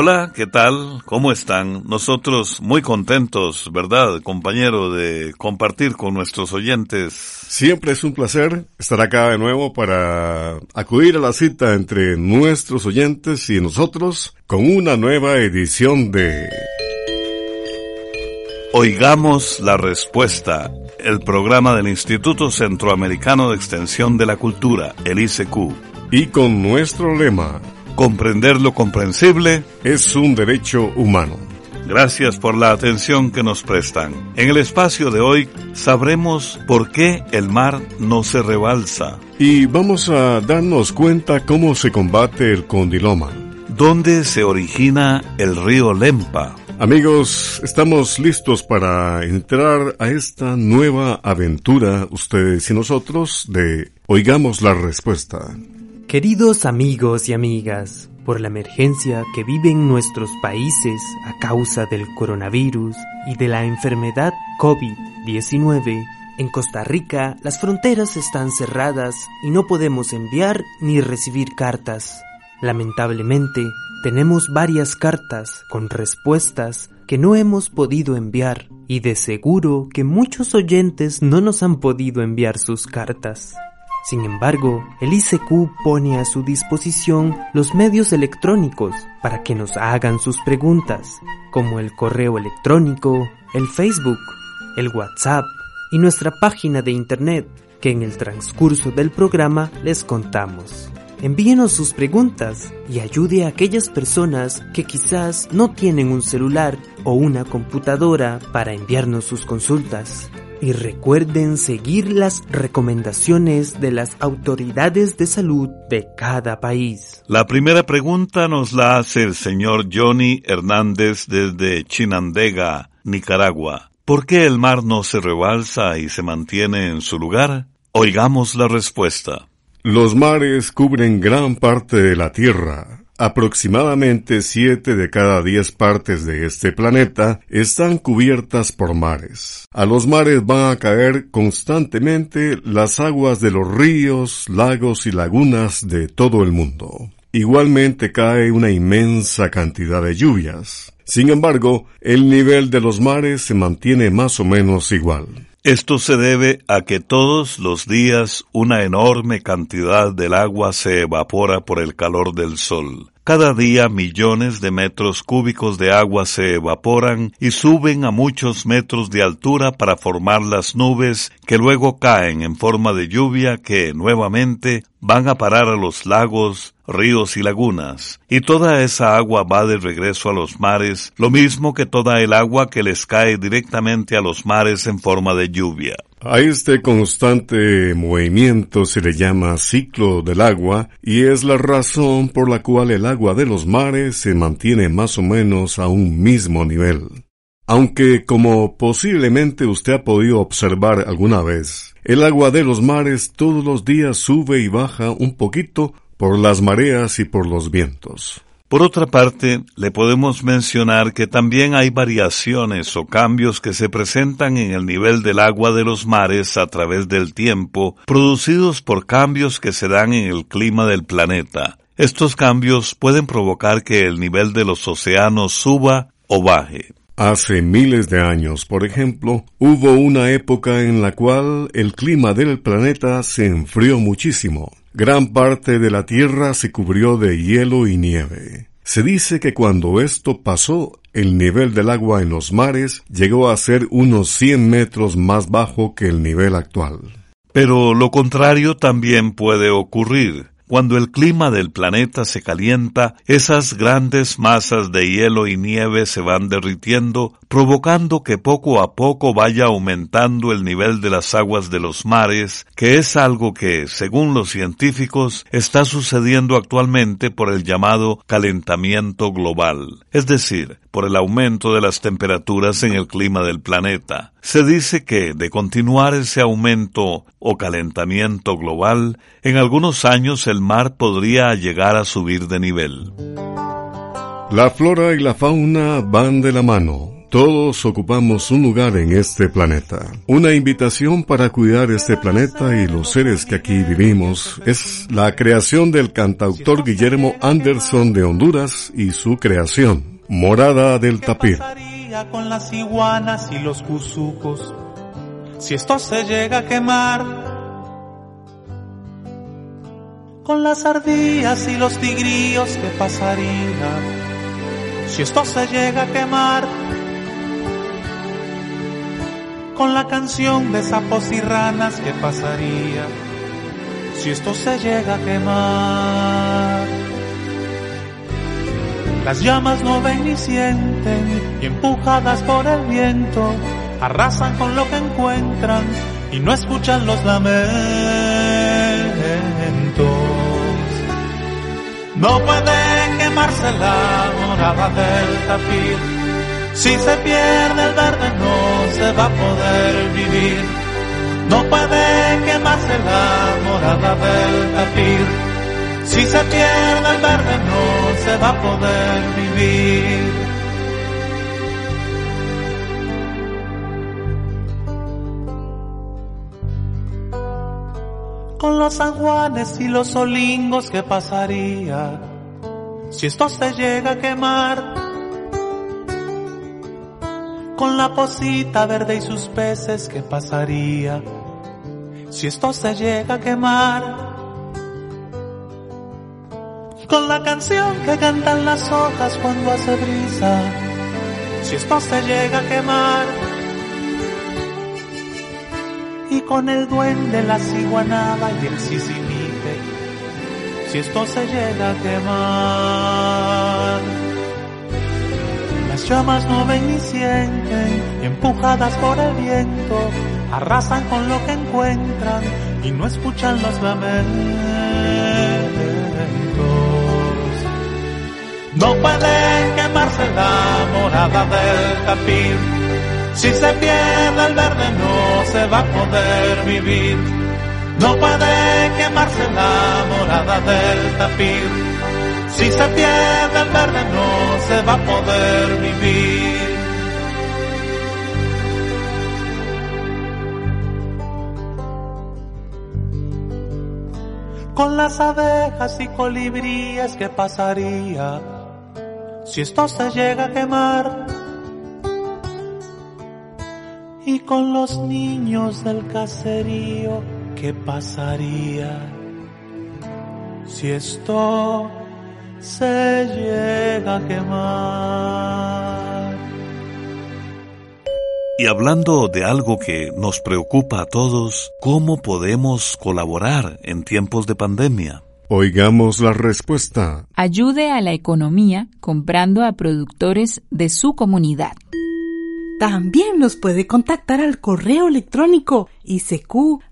Hola, ¿qué tal? ¿Cómo están? Nosotros muy contentos, ¿verdad, compañero, de compartir con nuestros oyentes? Siempre es un placer estar acá de nuevo para acudir a la cita entre nuestros oyentes y nosotros con una nueva edición de... Oigamos la respuesta, el programa del Instituto Centroamericano de Extensión de la Cultura, el ICQ. Y con nuestro lema, Comprender lo comprensible es un derecho humano. Gracias por la atención que nos prestan. En el espacio de hoy sabremos por qué el mar no se rebalsa. Y vamos a darnos cuenta cómo se combate el condiloma. ¿Dónde se origina el río Lempa? Amigos, estamos listos para entrar a esta nueva aventura, ustedes y nosotros, de Oigamos la Respuesta. Queridos amigos y amigas, por la emergencia que viven nuestros países a causa del coronavirus y de la enfermedad COVID-19, en Costa Rica las fronteras están cerradas y no podemos enviar ni recibir cartas. Lamentablemente, tenemos varias cartas con respuestas que no hemos podido enviar y de seguro que muchos oyentes no nos han podido enviar sus cartas. Sin embargo, el ICQ pone a su disposición los medios electrónicos para que nos hagan sus preguntas, como el correo electrónico, el Facebook, el WhatsApp y nuestra página de Internet, que en el transcurso del programa les contamos. Envíenos sus preguntas y ayude a aquellas personas que quizás no tienen un celular o una computadora para enviarnos sus consultas. Y recuerden seguir las recomendaciones de las autoridades de salud de cada país. La primera pregunta nos la hace el señor Johnny Hernández desde Chinandega, Nicaragua. ¿Por qué el mar no se rebalsa y se mantiene en su lugar? Oigamos la respuesta. Los mares cubren gran parte de la Tierra. Aproximadamente siete de cada diez partes de este planeta están cubiertas por mares. A los mares van a caer constantemente las aguas de los ríos, lagos y lagunas de todo el mundo. Igualmente cae una inmensa cantidad de lluvias. Sin embargo, el nivel de los mares se mantiene más o menos igual. Esto se debe a que todos los días una enorme cantidad del agua se evapora por el calor del sol. Cada día millones de metros cúbicos de agua se evaporan y suben a muchos metros de altura para formar las nubes que luego caen en forma de lluvia que nuevamente van a parar a los lagos, ríos y lagunas, y toda esa agua va de regreso a los mares, lo mismo que toda el agua que les cae directamente a los mares en forma de lluvia. A este constante movimiento se le llama ciclo del agua y es la razón por la cual el agua de los mares se mantiene más o menos a un mismo nivel. Aunque, como posiblemente usted ha podido observar alguna vez, el agua de los mares todos los días sube y baja un poquito por las mareas y por los vientos. Por otra parte, le podemos mencionar que también hay variaciones o cambios que se presentan en el nivel del agua de los mares a través del tiempo, producidos por cambios que se dan en el clima del planeta. Estos cambios pueden provocar que el nivel de los océanos suba o baje. Hace miles de años, por ejemplo, hubo una época en la cual el clima del planeta se enfrió muchísimo. Gran parte de la Tierra se cubrió de hielo y nieve. Se dice que cuando esto pasó, el nivel del agua en los mares llegó a ser unos 100 metros más bajo que el nivel actual. Pero lo contrario también puede ocurrir. Cuando el clima del planeta se calienta, esas grandes masas de hielo y nieve se van derritiendo, provocando que poco a poco vaya aumentando el nivel de las aguas de los mares, que es algo que, según los científicos, está sucediendo actualmente por el llamado calentamiento global, es decir, por el aumento de las temperaturas en el clima del planeta. Se dice que, de continuar ese aumento o calentamiento global, en algunos años el mar podría llegar a subir de nivel. La flora y la fauna van de la mano. Todos ocupamos un lugar en este planeta. Una invitación para cuidar este planeta y los seres que aquí vivimos es la creación del cantautor Guillermo Anderson de Honduras y su creación, Morada del Tapir. con las iguanas y los cuzucos si esto se llega a quemar? Con las ardillas y los tigrillos, ¿qué pasaría? Si esto se llega a quemar, con la canción de sapos y ranas, ¿qué pasaría? Si esto se llega a quemar. Las llamas no ven ni sienten y empujadas por el viento arrasan con lo que encuentran y no escuchan los lamentos. No puede quemarse la morada del tapir. Si se pierde el verde no se va a poder vivir. No puede quemarse la morada del tapir. Si se pierde el verde no se va a poder vivir. con los sanjuanes y los olingos, ¿qué pasaría si esto se llega a quemar? Con la posita verde y sus peces, ¿qué pasaría si esto se llega a quemar? Con la canción que cantan las hojas cuando hace brisa, si esto se llega a quemar y con el duende, la ciguanaba y el sisimite, si esto se llega a quemar. Las llamas no ven ni sienten, y empujadas por el viento, arrasan con lo que encuentran y no escuchan los lamentos. No pueden quemarse la morada del tapir si se pierde el verde no se va a poder vivir. No puede quemarse la morada del tapir. Si se pierde el verde no se va a poder vivir. Con las abejas y colibríes, ¿qué pasaría si esto se llega a quemar? y con los niños del caserío, ¿qué pasaría si esto se llega a quemar? Y hablando de algo que nos preocupa a todos, ¿cómo podemos colaborar en tiempos de pandemia? Oigamos la respuesta. Ayude a la economía comprando a productores de su comunidad. También nos puede contactar al correo electrónico isq.org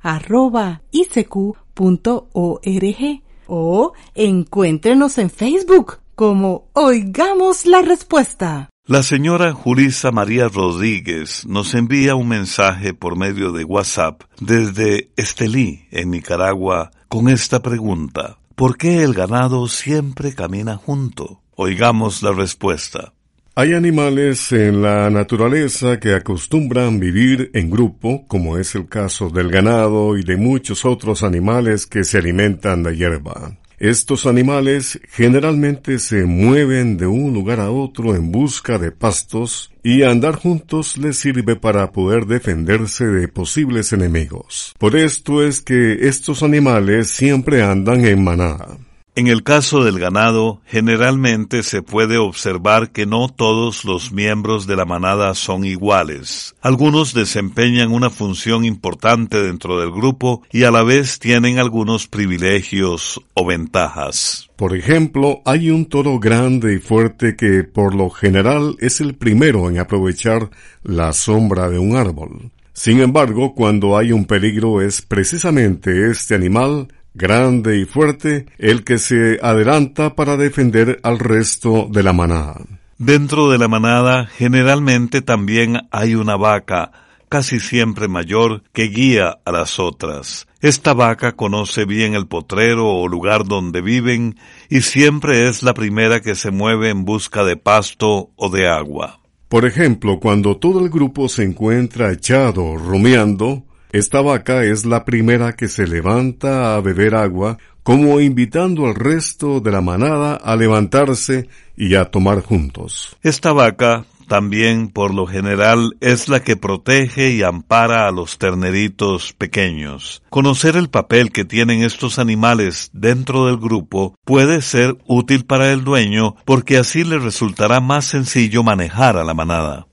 o encuéntrenos en Facebook como Oigamos la Respuesta. La señora Julisa María Rodríguez nos envía un mensaje por medio de WhatsApp desde Estelí, en Nicaragua, con esta pregunta. ¿Por qué el ganado siempre camina junto? Oigamos la respuesta. Hay animales en la naturaleza que acostumbran vivir en grupo, como es el caso del ganado y de muchos otros animales que se alimentan de hierba. Estos animales generalmente se mueven de un lugar a otro en busca de pastos y andar juntos les sirve para poder defenderse de posibles enemigos. Por esto es que estos animales siempre andan en manada. En el caso del ganado, generalmente se puede observar que no todos los miembros de la manada son iguales. Algunos desempeñan una función importante dentro del grupo y a la vez tienen algunos privilegios o ventajas. Por ejemplo, hay un toro grande y fuerte que por lo general es el primero en aprovechar la sombra de un árbol. Sin embargo, cuando hay un peligro es precisamente este animal grande y fuerte, el que se adelanta para defender al resto de la manada. Dentro de la manada generalmente también hay una vaca, casi siempre mayor, que guía a las otras. Esta vaca conoce bien el potrero o lugar donde viven y siempre es la primera que se mueve en busca de pasto o de agua. Por ejemplo, cuando todo el grupo se encuentra echado rumiando, esta vaca es la primera que se levanta a beber agua, como invitando al resto de la manada a levantarse y a tomar juntos. Esta vaca también por lo general es la que protege y ampara a los terneritos pequeños. Conocer el papel que tienen estos animales dentro del grupo puede ser útil para el dueño porque así le resultará más sencillo manejar a la manada.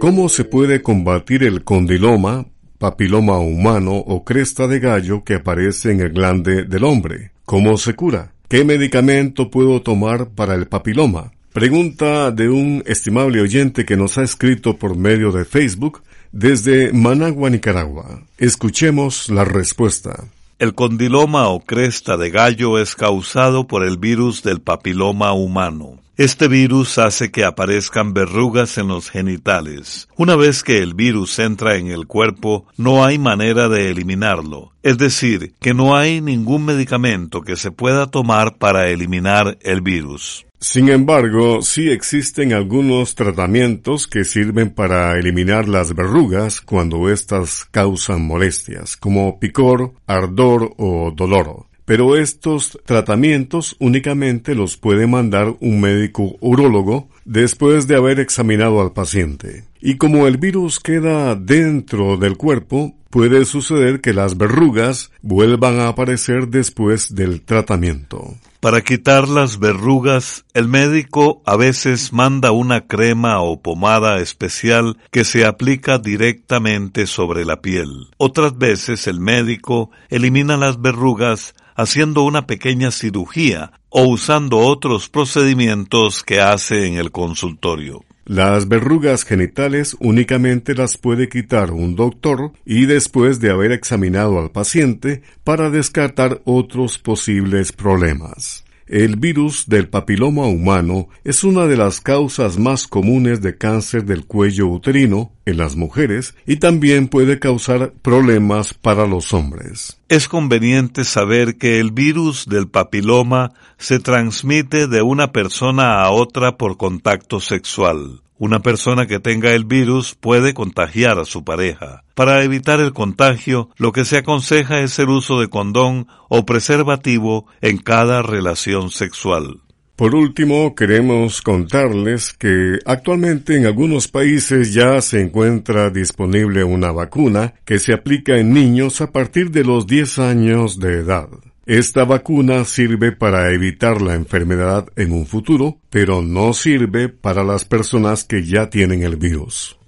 ¿Cómo se puede combatir el condiloma, papiloma humano o cresta de gallo que aparece en el glande del hombre? ¿Cómo se cura? ¿Qué medicamento puedo tomar para el papiloma? Pregunta de un estimable oyente que nos ha escrito por medio de Facebook desde Managua, Nicaragua. Escuchemos la respuesta. El condiloma o cresta de gallo es causado por el virus del papiloma humano. Este virus hace que aparezcan verrugas en los genitales. Una vez que el virus entra en el cuerpo, no hay manera de eliminarlo. Es decir, que no hay ningún medicamento que se pueda tomar para eliminar el virus. Sin embargo, sí existen algunos tratamientos que sirven para eliminar las verrugas cuando éstas causan molestias, como picor, ardor o dolor pero estos tratamientos únicamente los puede mandar un médico urólogo después de haber examinado al paciente. Y como el virus queda dentro del cuerpo, puede suceder que las verrugas vuelvan a aparecer después del tratamiento. Para quitar las verrugas, el médico a veces manda una crema o pomada especial que se aplica directamente sobre la piel. Otras veces el médico elimina las verrugas haciendo una pequeña cirugía o usando otros procedimientos que hace en el consultorio. Las verrugas genitales únicamente las puede quitar un doctor y después de haber examinado al paciente para descartar otros posibles problemas. El virus del papiloma humano es una de las causas más comunes de cáncer del cuello uterino en las mujeres y también puede causar problemas para los hombres. Es conveniente saber que el virus del papiloma se transmite de una persona a otra por contacto sexual. Una persona que tenga el virus puede contagiar a su pareja. Para evitar el contagio, lo que se aconseja es el uso de condón o preservativo en cada relación sexual. Por último, queremos contarles que actualmente en algunos países ya se encuentra disponible una vacuna que se aplica en niños a partir de los 10 años de edad. Esta vacuna sirve para evitar la enfermedad en un futuro, pero no sirve para las personas que ya tienen el virus.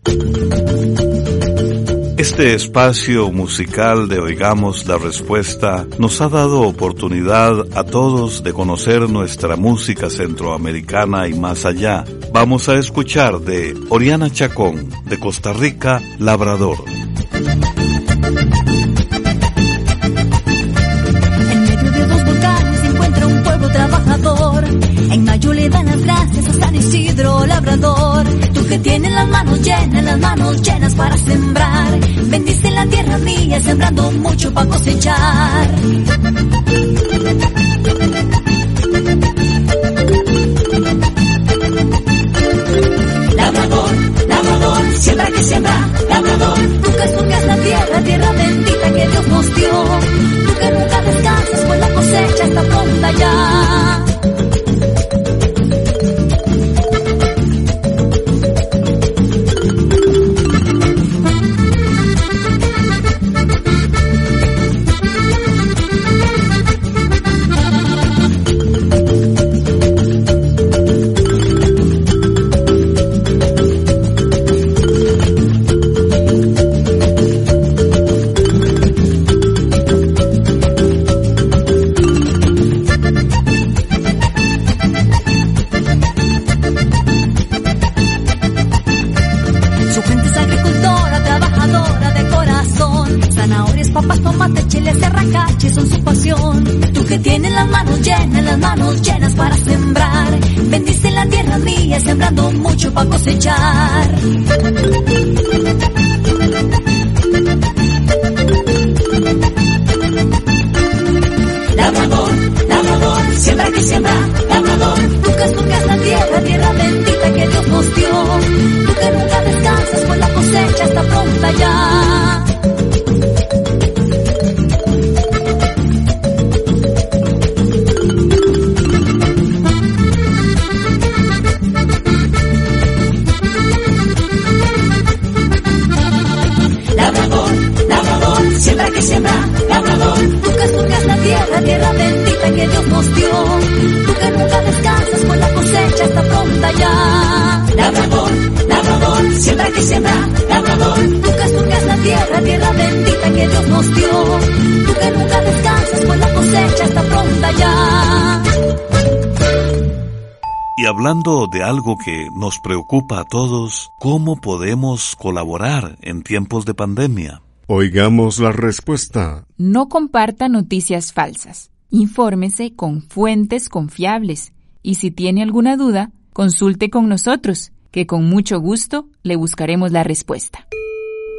Este espacio musical de Oigamos la Respuesta nos ha dado oportunidad a todos de conocer nuestra música centroamericana y más allá. Vamos a escuchar de Oriana Chacón, de Costa Rica, Labrador. Labrador. Tú que tienes las manos llenas, las manos llenas para sembrar. Bendice la tierra mía, sembrando mucho para cosechar. papas, tomate, chile, serracache son su pasión. Tú que tienes las manos llenas, las manos llenas para sembrar. Bendice la tierra mía, sembrando mucho para cosechar. Labrador, labrador, siembra que siembra, labrador. Tú que es tu tierra, tierra bendita que Dios nos dio. Tú que nunca descansas, pues la cosecha está pronta ya. Siembra que siembra, labrador. Tú que la tierra, tierra bendita que Dios nos dio. Tú que nunca descansas, pues la cosecha está pronta ya. Y hablando de algo que nos preocupa a todos, ¿cómo podemos colaborar en tiempos de pandemia? Oigamos la respuesta. No comparta noticias falsas. Infórmese con fuentes confiables. Y si tiene alguna duda, consulte con nosotros, que con mucho gusto le buscaremos la respuesta.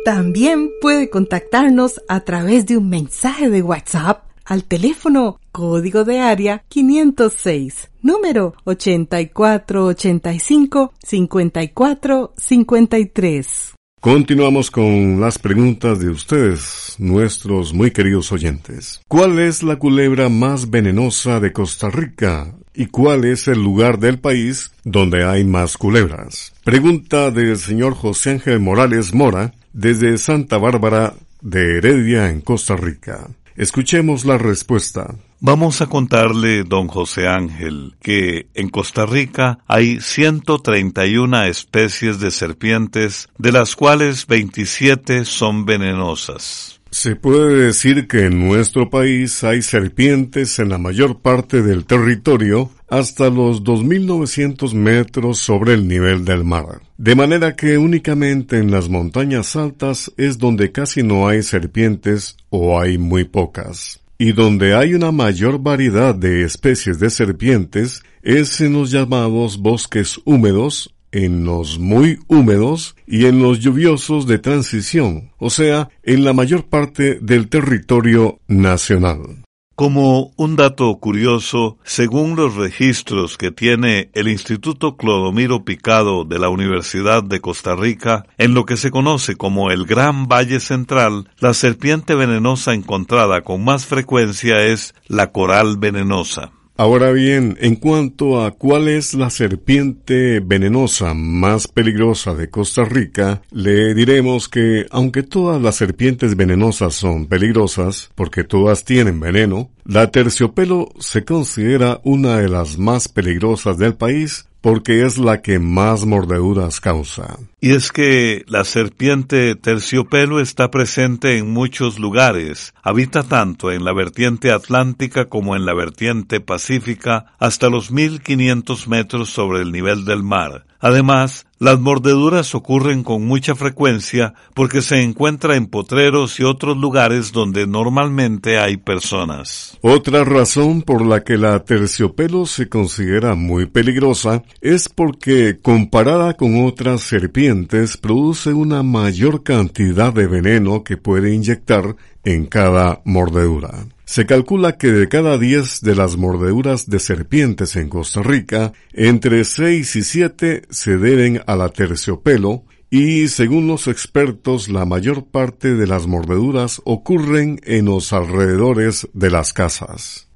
También puede contactarnos a través de un mensaje de WhatsApp al teléfono código de área 506, número 8485-5453. Continuamos con las preguntas de ustedes, nuestros muy queridos oyentes. ¿Cuál es la culebra más venenosa de Costa Rica? ¿Y cuál es el lugar del país donde hay más culebras? Pregunta del señor José Ángel Morales Mora desde Santa Bárbara de Heredia en Costa Rica. Escuchemos la respuesta. Vamos a contarle, don José Ángel, que en Costa Rica hay 131 especies de serpientes, de las cuales 27 son venenosas. Se puede decir que en nuestro país hay serpientes en la mayor parte del territorio hasta los 2.900 metros sobre el nivel del mar. De manera que únicamente en las montañas altas es donde casi no hay serpientes o hay muy pocas. Y donde hay una mayor variedad de especies de serpientes es en los llamados bosques húmedos en los muy húmedos y en los lluviosos de transición, o sea, en la mayor parte del territorio nacional. Como un dato curioso, según los registros que tiene el Instituto Clodomiro Picado de la Universidad de Costa Rica, en lo que se conoce como el Gran Valle Central, la serpiente venenosa encontrada con más frecuencia es la coral venenosa. Ahora bien, en cuanto a cuál es la serpiente venenosa más peligrosa de Costa Rica, le diremos que aunque todas las serpientes venenosas son peligrosas, porque todas tienen veneno, la terciopelo se considera una de las más peligrosas del país porque es la que más mordeduras causa. Y es que la serpiente terciopelo está presente en muchos lugares, habita tanto en la vertiente atlántica como en la vertiente pacífica hasta los 1500 metros sobre el nivel del mar. Además, las mordeduras ocurren con mucha frecuencia porque se encuentra en potreros y otros lugares donde normalmente hay personas. Otra razón por la que la terciopelo se considera muy peligrosa es porque comparada con otras serpientes produce una mayor cantidad de veneno que puede inyectar en cada mordedura. Se calcula que de cada 10 de las mordeduras de serpientes en Costa Rica, entre 6 y 7 se deben a la terciopelo y, según los expertos, la mayor parte de las mordeduras ocurren en los alrededores de las casas.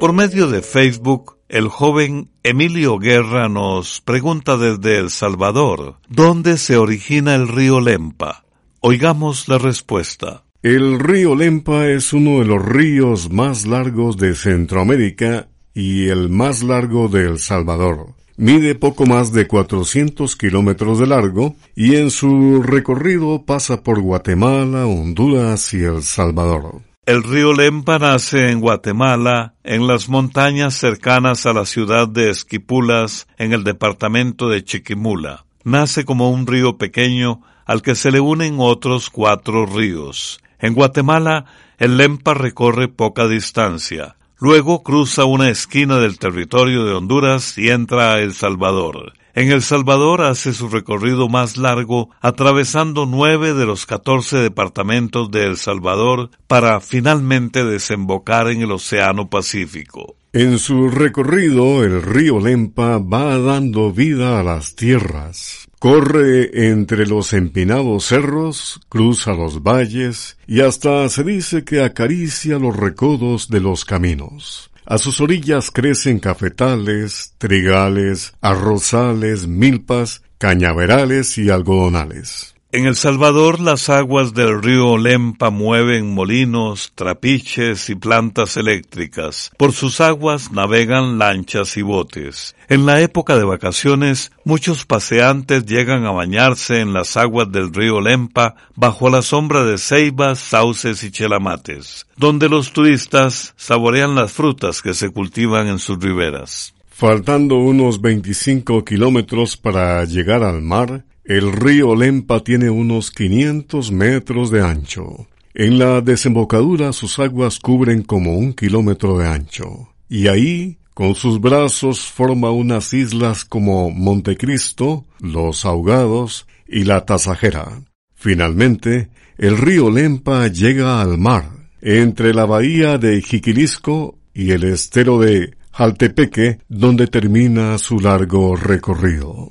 Por medio de Facebook, el joven Emilio Guerra nos pregunta desde El Salvador, ¿dónde se origina el río Lempa? Oigamos la respuesta. El río Lempa es uno de los ríos más largos de Centroamérica y el más largo de El Salvador. Mide poco más de 400 kilómetros de largo y en su recorrido pasa por Guatemala, Honduras y El Salvador. El río Lempa nace en Guatemala, en las montañas cercanas a la ciudad de Esquipulas, en el departamento de Chiquimula. Nace como un río pequeño al que se le unen otros cuatro ríos. En Guatemala el Lempa recorre poca distancia. Luego cruza una esquina del territorio de Honduras y entra a El Salvador. En El Salvador hace su recorrido más largo, atravesando nueve de los catorce departamentos de El Salvador para finalmente desembocar en el Océano Pacífico. En su recorrido, el río Lempa va dando vida a las tierras. Corre entre los empinados cerros, cruza los valles y hasta se dice que acaricia los recodos de los caminos. A sus orillas crecen cafetales, trigales, arrozales, milpas, cañaverales y algodonales. En El Salvador las aguas del río Lempa mueven molinos, trapiches y plantas eléctricas. Por sus aguas navegan lanchas y botes. En la época de vacaciones, muchos paseantes llegan a bañarse en las aguas del río Lempa bajo la sombra de ceibas, sauces y chelamates, donde los turistas saborean las frutas que se cultivan en sus riberas. Faltando unos 25 kilómetros para llegar al mar, el río Lempa tiene unos 500 metros de ancho. En la desembocadura sus aguas cubren como un kilómetro de ancho. Y ahí, con sus brazos, forma unas islas como Montecristo, Los Ahogados y La Tasajera. Finalmente, el río Lempa llega al mar, entre la bahía de Jiquilisco y el estero de Jaltepeque, donde termina su largo recorrido.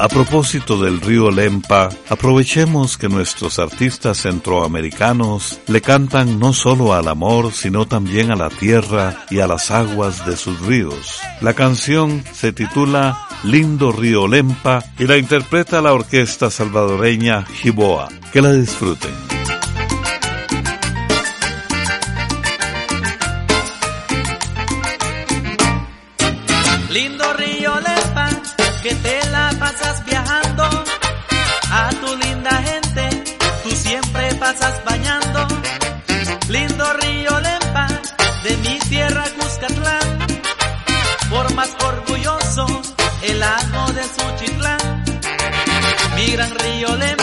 A propósito del río Lempa, aprovechemos que nuestros artistas centroamericanos le cantan no solo al amor, sino también a la tierra y a las aguas de sus ríos. La canción se titula Lindo Río Lempa y la interpreta la orquesta salvadoreña Jiboa. Que la disfruten. Río Lempa,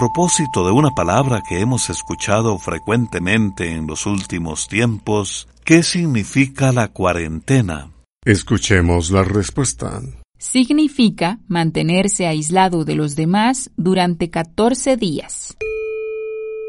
propósito de una palabra que hemos escuchado frecuentemente en los últimos tiempos, ¿qué significa la cuarentena? Escuchemos la respuesta. Significa mantenerse aislado de los demás durante 14 días.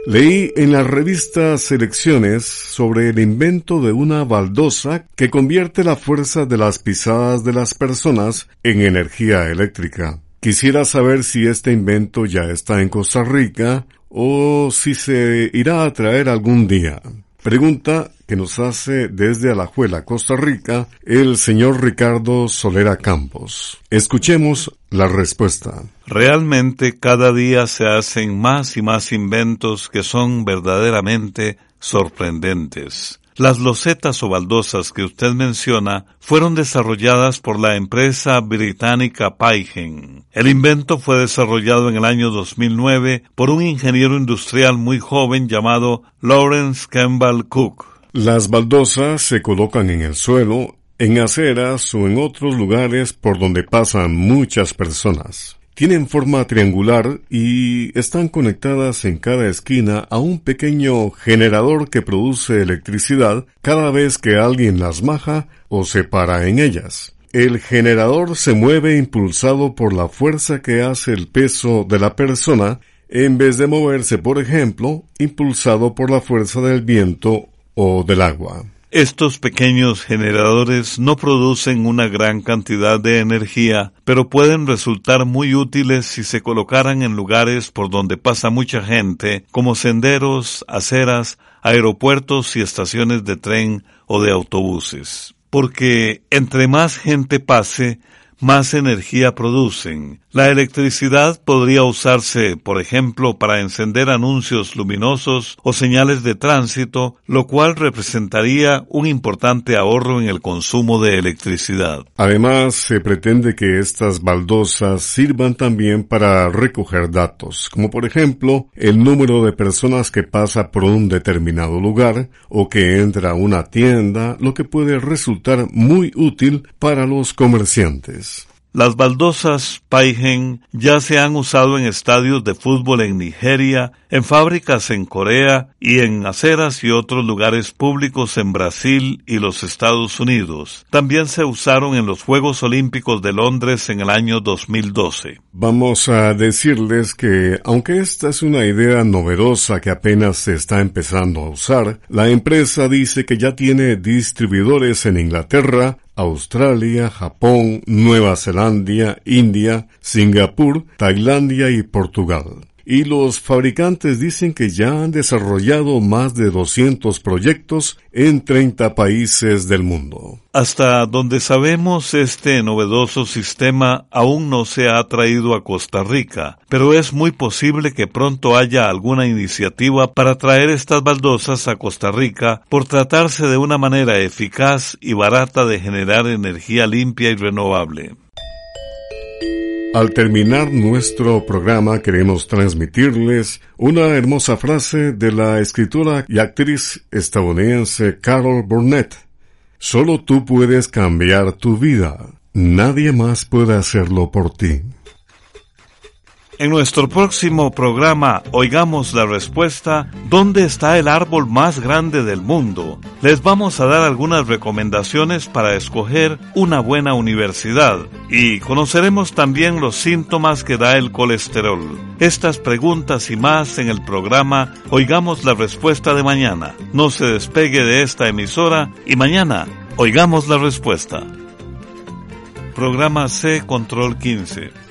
Leí en la revista Selecciones sobre el invento de una baldosa que convierte la fuerza de las pisadas de las personas en energía eléctrica. Quisiera saber si este invento ya está en Costa Rica o si se irá a traer algún día. Pregunta que nos hace desde Alajuela, Costa Rica, el señor Ricardo Solera Campos. Escuchemos la respuesta. Realmente cada día se hacen más y más inventos que son verdaderamente sorprendentes. Las losetas o baldosas que usted menciona fueron desarrolladas por la empresa británica Paigen. El invento fue desarrollado en el año 2009 por un ingeniero industrial muy joven llamado Lawrence Campbell Cook. Las baldosas se colocan en el suelo, en aceras o en otros lugares por donde pasan muchas personas. Tienen forma triangular y están conectadas en cada esquina a un pequeño generador que produce electricidad cada vez que alguien las maja o se para en ellas. El generador se mueve impulsado por la fuerza que hace el peso de la persona en vez de moverse, por ejemplo, impulsado por la fuerza del viento o del agua. Estos pequeños generadores no producen una gran cantidad de energía, pero pueden resultar muy útiles si se colocaran en lugares por donde pasa mucha gente, como senderos, aceras, aeropuertos y estaciones de tren o de autobuses. Porque entre más gente pase, más energía producen. La electricidad podría usarse, por ejemplo, para encender anuncios luminosos o señales de tránsito, lo cual representaría un importante ahorro en el consumo de electricidad. Además, se pretende que estas baldosas sirvan también para recoger datos, como por ejemplo el número de personas que pasa por un determinado lugar o que entra a una tienda, lo que puede resultar muy útil para los comerciantes. Las baldosas Paigen ya se han usado en estadios de fútbol en Nigeria, en fábricas en Corea y en aceras y otros lugares públicos en Brasil y los Estados Unidos. También se usaron en los Juegos Olímpicos de Londres en el año 2012. Vamos a decirles que, aunque esta es una idea novedosa que apenas se está empezando a usar, la empresa dice que ya tiene distribuidores en Inglaterra, Australia, Japón, Nueva Zelanda, India, Singapur, Tailandia y Portugal. Y los fabricantes dicen que ya han desarrollado más de 200 proyectos en 30 países del mundo. Hasta donde sabemos, este novedoso sistema aún no se ha traído a Costa Rica, pero es muy posible que pronto haya alguna iniciativa para traer estas baldosas a Costa Rica por tratarse de una manera eficaz y barata de generar energía limpia y renovable. Al terminar nuestro programa queremos transmitirles una hermosa frase de la escritora y actriz estadounidense Carol Burnett. Solo tú puedes cambiar tu vida. Nadie más puede hacerlo por ti. En nuestro próximo programa Oigamos la Respuesta, ¿dónde está el árbol más grande del mundo? Les vamos a dar algunas recomendaciones para escoger una buena universidad y conoceremos también los síntomas que da el colesterol. Estas preguntas y más en el programa Oigamos la Respuesta de mañana. No se despegue de esta emisora y mañana Oigamos la Respuesta. Programa C Control 15.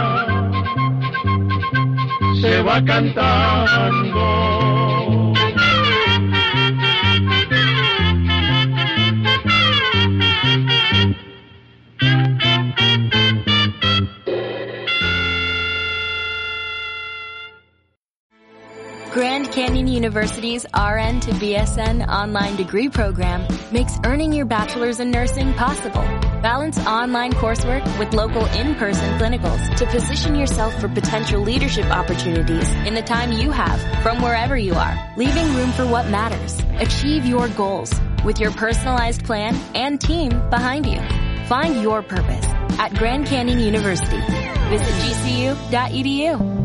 se va cantando. Grand Grand Canyon University's RN to BSN online degree program makes earning your bachelor's in nursing possible. Balance online coursework with local in-person clinicals to position yourself for potential leadership opportunities in the time you have from wherever you are, leaving room for what matters. Achieve your goals with your personalized plan and team behind you. Find your purpose at Grand Canyon University. Visit gcu.edu.